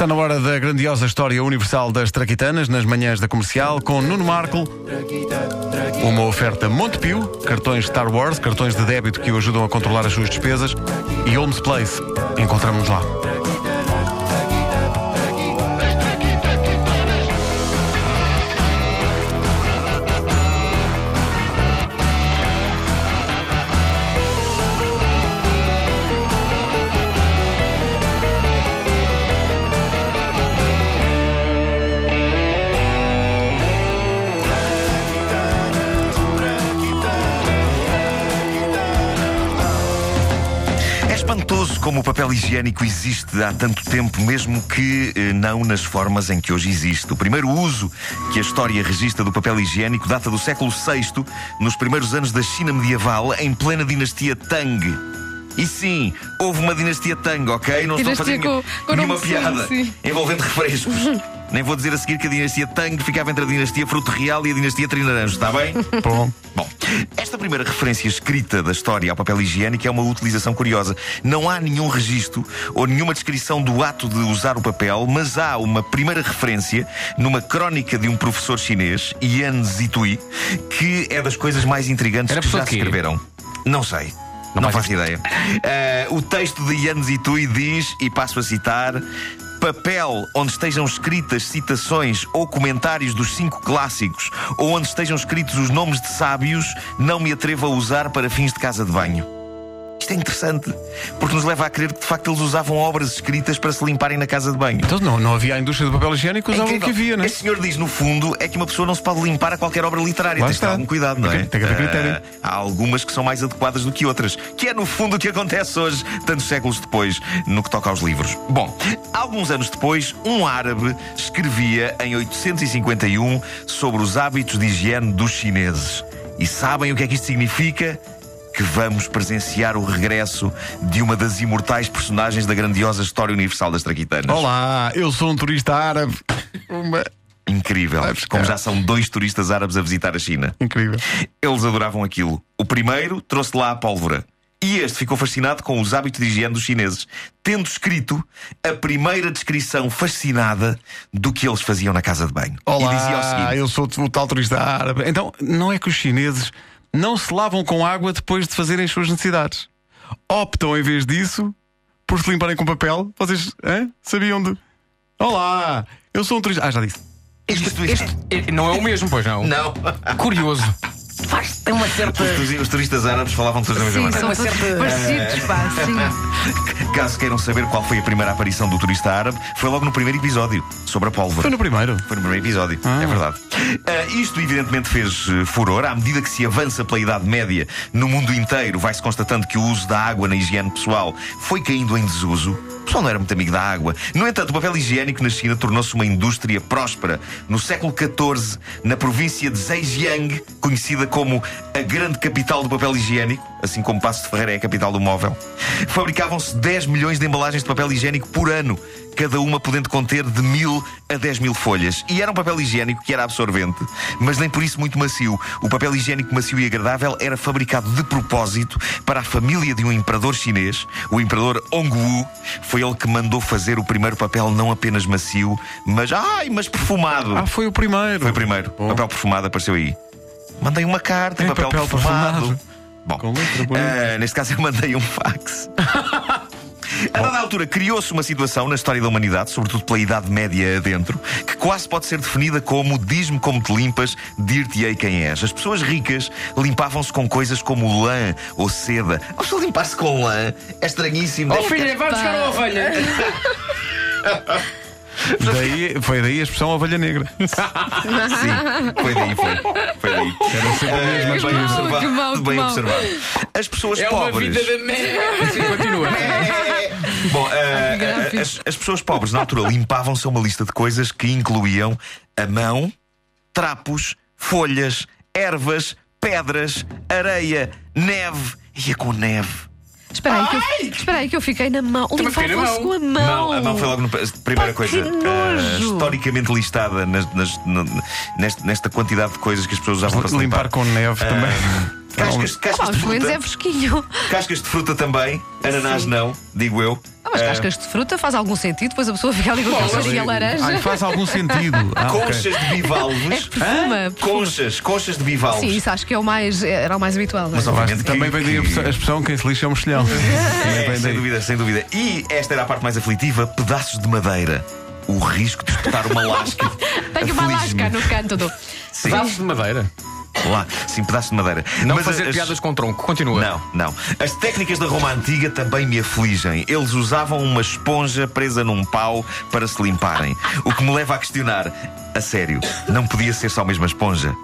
Está na hora da grandiosa história universal das traquitanas, nas manhãs da comercial, com Nuno Marco. Uma oferta Montepio, cartões Star Wars, cartões de débito que o ajudam a controlar as suas despesas. E Holmes Place. Encontramos-nos lá. Espantoso como o papel higiênico existe há tanto tempo, mesmo que eh, não nas formas em que hoje existe. O primeiro uso que a história registra do papel higiênico data do século VI, nos primeiros anos da China medieval, em plena dinastia Tang. E sim, houve uma dinastia Tang, ok? Não estou a fazer nenhum- nenhuma piada sim. envolvendo refrescos. Nem vou dizer a seguir que a dinastia Tang ficava entre a dinastia Fruto Real e a dinastia Trinaranjo, está bem? Bom, Bom, esta primeira referência escrita da história ao papel higiênico é uma utilização curiosa. Não há nenhum registro ou nenhuma descrição do ato de usar o papel, mas há uma primeira referência numa crónica de um professor chinês, Yan Zitui, que é das coisas mais intrigantes Era que já se escreveram. Não sei. Não, Não faço ideia. Eh, o texto de Yan Zitui diz, e passo a citar. Papel onde estejam escritas citações ou comentários dos cinco clássicos, ou onde estejam escritos os nomes de sábios, não me atrevo a usar para fins de casa de banho. Isto é interessante, porque nos leva a crer que de facto eles usavam obras escritas para se limparem na casa de banho. então não, não havia a indústria do papel higiênico, É usavam o que havia, não é? Este senhor diz, no fundo, é que uma pessoa não se pode limpar a qualquer obra literária. Lá Tem que ter algum cuidado, não é? tem que haver critério. Ah, há algumas que são mais adequadas do que outras, que é no fundo o que acontece hoje, tantos séculos depois, no que toca aos livros. Bom, alguns anos depois, um árabe escrevia em 851 sobre os hábitos de higiene dos chineses. E sabem o que é que isto significa? Que vamos presenciar o regresso de uma das imortais personagens da grandiosa história universal das traquitanas. Olá, eu sou um turista árabe. Uma... Incrível. Como já são dois turistas árabes a visitar a China. Incrível. Eles adoravam aquilo. O primeiro trouxe lá a pólvora. E este ficou fascinado com os hábitos de higiene dos chineses, tendo escrito a primeira descrição fascinada do que eles faziam na casa de banho. Olá, e dizia o seguinte: eu sou o tal turista árabe. Então, não é que os chineses não se lavam com água depois de fazerem as suas necessidades. Optam, em vez disso, por se limparem com papel. Vocês hã? sabiam de. Olá, eu sou um turista. Ah, já disse. isto, isto. Eh, Não é o mesmo, pois não? Não. Curioso. Faz, tem uma certa. Os, os turistas árabes falavam todos da mesma Sim, maneira. são uma certa- parecidos, pá, sim. Caso queiram saber qual foi a primeira aparição do turista árabe, foi logo no primeiro episódio, sobre a pólvora. Foi no primeiro. Foi no primeiro episódio, Ah. é verdade. Ah, isto, evidentemente, fez eh, furor. À medida que se avança pela Idade Média no mundo inteiro, vai-se constatando que o uso da água na higiene pessoal foi caindo em desuso. Pessoal não era muito amigo da água. No entanto, o papel higiênico na China tornou-se uma indústria próspera. No século XIV, na província de Zhejiang, conhecida como a grande capital do papel higiênico, assim como Passo de Ferreira é a capital do móvel, fabricavam-se 10 milhões de embalagens de papel higiênico por ano, cada uma podendo conter de mil a 10 mil folhas. E era um papel higiênico que era absorvente, mas nem por isso muito macio. O papel higiênico macio e agradável era fabricado de propósito para a família de um imperador chinês, o imperador Hongwu. Foi ele que mandou fazer o primeiro papel não apenas macio, mas ai, mas perfumado. Ah, foi o primeiro. Foi o primeiro. Papel perfumado apareceu aí. Mandei uma carta Em papel, papel perfumado. perfumado. Bom, Com letra bonita. eh, neste caso eu mandei um fax. A dada altura criou-se uma situação na história da humanidade, sobretudo pela Idade Média adentro, que quase pode ser definida como diz-me como te limpas, dir-te-ei quem és. As pessoas ricas limpavam-se com coisas como lã ou seda. A pessoa limpar-se com lã é estranhíssimo. Oh filha, vai buscar uma ovelha. Daí, foi daí a expressão ovelha negra. Sim, foi daí, foi. Foi daí. Era sempre a mesma Que bem observado. que mau, que bem mau. observado. As pessoas É uma pobres. vida da merda. Sim, continua. Bom, eh, gráfico. eh, as, as pessoas pobres na altura limpavam-se a uma lista de coisas que incluíam a mão, trapos, folhas, ervas, pedras, areia, neve. Ia com neve. Espera aí, que eu, espera aí que eu fiquei na mão. Também fiquei na mão. com a mão. Não, a mão foi logo na primeira Pá, coisa. eh, nojo. historicamente listada nas- nas- no- nesta, nesta quantidade de coisas que as pessoas usavam para se Limpar limpar. com neve também. Cascas, cascas pá, de os fruta. é fresquinho. Cascas de fruta também, ananás não, digo eu. Mas cascas de fruta faz algum sentido, depois a pessoa fica ali com a cheirinha laranja. Ai, faz algum sentido. Ah, ok. Conchas de É bivalves. perfuma. Hã? perfuma. Conchas, conchas de bivalves. Sim, isso acho que é o mais, era o mais habitual. não é? Mas, obviamente, que também vem daí a que- expressão- a expressão quem se lixa é um mexilhão. Também É, vem sem daí. dúvida, sem dúvida. E esta era a parte mais aflitiva: pedaços de madeira. O risco de espetar uma lasca. Tenho uma Aflige-me. lasca no canto do. Sim, Pedaço de madeira. lá, sim, pedaços de madeira. Não Mas fazer as- piadas com tronco. Continua. Não, não. As técnicas da Roma Antiga também me afligem. Eles usavam uma esponja presa num pau para se limparem. O que me leva a questionar: a sério, não podia ser só a mesma esponja?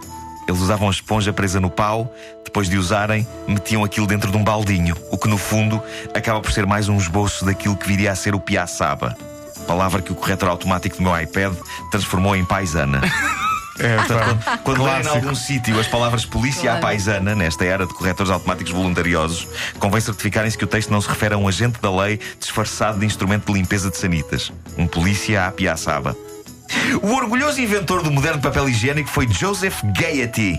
Eles usavam a esponja presa no pau, depois de usarem, metiam aquilo dentro de um baldinho, o que no fundo acaba por ser mais um esboço daquilo que viria a ser o piaçaba. Palavra que o corretor automático do meu iPad transformou em paisana. É, pá. Quando lerem em algum sítio as palavras polícia à Claro. paisana, nesta era de corretores automáticos voluntariosos, convém certificarem-se que o texto não se refere a um agente da lei disfarçado de instrumento de limpeza de sanitas. Um polícia à piaçaba. O orgulhoso inventor do moderno papel higiênico foi Joseph Gaiety.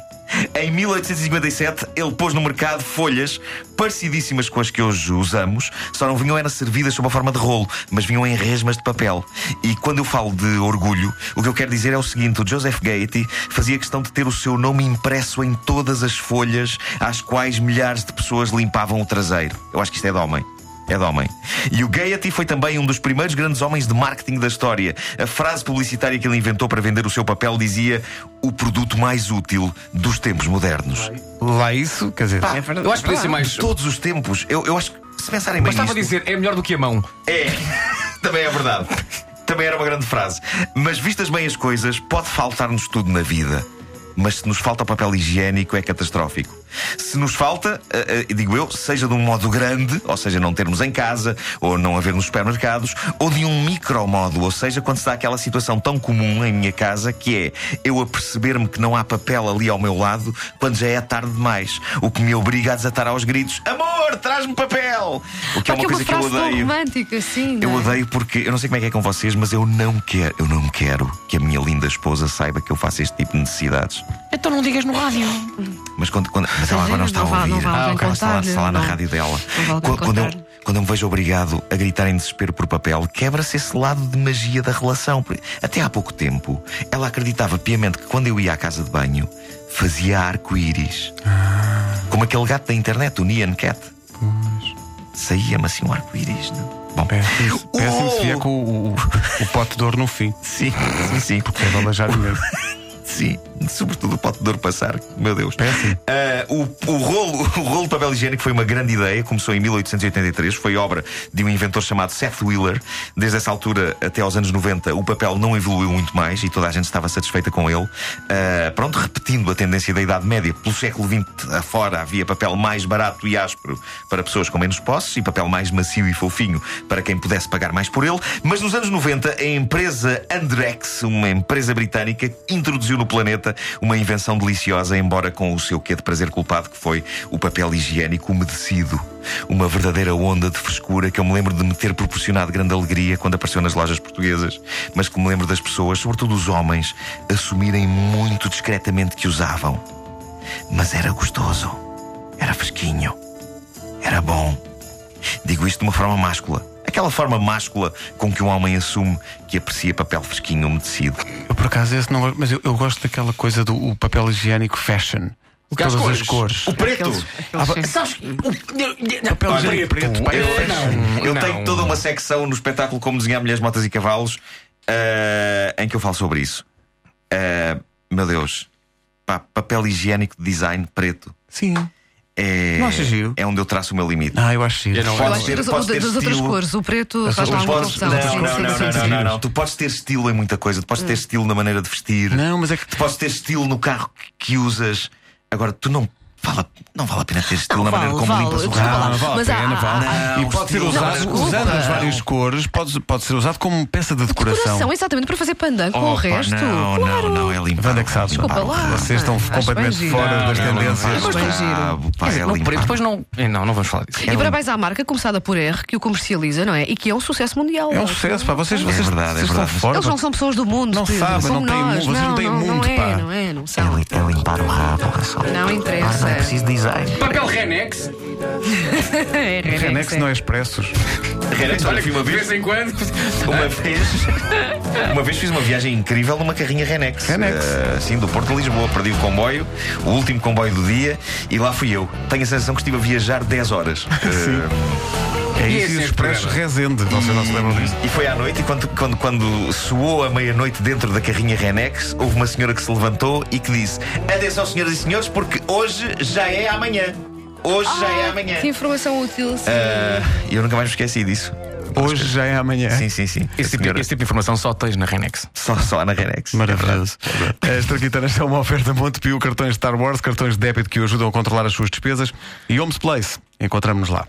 Em 1857, ele pôs no mercado folhas parecidíssimas com as que hoje usamos, só não vinham eram servidas sob a forma de rolo, mas vinham em resmas de papel. E quando eu falo de orgulho, o que eu quero dizer é o seguinte: o Joseph Gaiety fazia questão de ter o seu nome impresso em todas as folhas às quais milhares de pessoas limpavam o traseiro. Eu acho que isto é de homem. É de homem. E o Gaiety foi também um dos primeiros grandes homens de marketing da história. A frase publicitária que ele inventou para vender o seu papel dizia: o produto mais útil dos tempos modernos. Lá isso, quer dizer. É verdade. Eu acho que podia ser mais. De todos os tempos. Eu, eu acho que, se pensarem bem Mas estava a dizer, é melhor do que a mão. É, também é verdade. Também era uma grande frase. Mas vistas bem as coisas, pode faltar-nos tudo na vida. Mas se nos falta papel higiênico, é catastrófico. Se nos falta, eh, eh, digo eu, seja de um modo grande, ou seja, não termos em casa, ou não haver nos supermercados, ou de um micro modo, ou seja, quando se dá aquela situação tão comum em minha casa, que é eu aperceber-me que não há papel ali ao meu lado quando já é tarde demais. O que me obriga a desatar aos gritos: Amor, traz-me papel! O que é uma que é coisa que eu odeio. romântica, sim. Eu é? odeio porque eu não sei como é que é com vocês, mas eu não quero, eu não quero que a minha linda esposa saiba que eu faço este tipo de necessidades. Então não digas no rádio. Mas quando, quando- mas ela agora não está Não a ouvir. alguém Ela está lá, está lá na rádio dela. Quando, quando eu, quando eu me vejo obrigado a gritar em desespero por papel, quebra-se esse lado de magia da relação. Até há pouco tempo, ela acreditava piamente que quando eu ia à casa de banho, fazia arco-íris. Como aquele gato da internet, o Neon Cat. Saía-me assim um arco-íris. não? Bom, Péssimo, péssimo se Oh! vier com o, o, o pote de ouro no fim. sim, sim, sim. É de mesmo. Sim, sobretudo o pote de dor passar, meu Deus. Péssimo. Ah, o, o, rolo, o rolo de papel higiênico foi uma grande ideia, começou em 1883, foi obra de um inventor chamado Seth Wheeler. Desde essa altura até aos anos 90, o papel não evoluiu muito mais e toda a gente estava satisfeita com ele. Ah, pronto, repetindo a tendência da Idade Média, pelo século XX afora havia papel mais barato e áspero para pessoas com menos posses e papel mais macio e fofinho para quem pudesse pagar mais por ele. Mas nos anos 90, a empresa Andrex, uma empresa britânica, introduziu no planeta uma invenção deliciosa, embora com o seu quê de prazer culpado, que foi o papel higiênico umedecido. Uma verdadeira onda de frescura que eu me lembro de me ter proporcionado grande alegria quando apareceu nas lojas portuguesas, mas que me lembro das pessoas, sobretudo os homens, assumirem muito discretamente que usavam. Mas era gostoso, era fresquinho, era bom. Digo isto de uma forma máscula. Aquela forma máscula com que um homem assume que aprecia papel fresquinho umedecido. Eu por acaso esse não gosto, mas eu, eu gosto daquela coisa do o papel higiênico fashion. que há as Todas as cores. cores. O preto! Aqueles- aqueles- Sabes? Papel Olha, higiênico preto. pá, Eu, é fashion. eu não. tenho toda uma secção no espetáculo Como Desenhar Mulheres, Motas e Cavalos eh, em que eu falo sobre isso. Eh, meu Deus, pá, papel higiênico de design preto. Sim. É, Não achas giro? é onde eu traço o meu limite. Ah, eu acho giro. Eu não- acho que ter- das, das outras cores, o preto faz lá uma Podes- não, não, não, não, não, não, não. Tu podes ter estilo em muita coisa. Tu podes ter estilo na maneira de vestir. Não, mas é que. Tu podes ter estilo no carro que usas. Agora, tu não. Vale, não vale a pena ter estilo Não, na maneira vale, como vale. limpas o. Não, vale Mas pena, há- vale. há- e pode ser Não, usado, usando as várias cores, pode, pode ser usado como peça de decoração. Decoração, exatamente, para fazer pandan com o resto. Não, claro. não, não, é limpar. Wanda que sabe. Desculpa lá. Vocês estão Acho completamente fora das Não, não, tendências. não, bem giro. pá, dizer, é preto depois não. Não, não vamos falar disso. E parabéns à marca, começada por R, que o comercializa, não é? E que é um sucesso mundial. É um sucesso, pá. Vocês, vocês, verdade, é vocês estão verdade. Eles não são pessoas do mundo. Não sabem, não têm nós. mundo, vocês não têm não, mundo, não é, pá. não é, não É, são. li- é limpar o rabo. é Não interessa. É preciso design. Papel Renex. É, Renex não é expressos. Renex, olha, fui uma de vez. vez em quando. Uma vez, uma vez fiz uma viagem incrível numa carrinha Renex. Renex. Eh, sim, do Porto a Lisboa. Perdi o comboio, o último comboio do dia, e lá fui eu. Tenho a sensação que estive a viajar 10 horas. Eh, É E isso esse e Expresso? Resende. Vocês não se lembram disso? E foi à noite, e quando, quando, quando soou a meia-noite dentro da carrinha Renex, houve uma senhora que se levantou e que disse: Atenção, senhoras e senhores, porque hoje já é amanhã. Hoje já é amanhã. Que informação útil. sim. Ah, E eu nunca mais me esqueci disso. Hoje já é amanhã. Sim, sim, sim. Esse tipo, Senhora, esse tipo de informação só tens na Renex. Só, só na Renex. Maravilhoso. As Traquitanas são uma oferta Montepio, cartões Star Wars, cartões de débito que o ajudam a controlar as suas despesas e Homes Place. Encontramos-nos lá.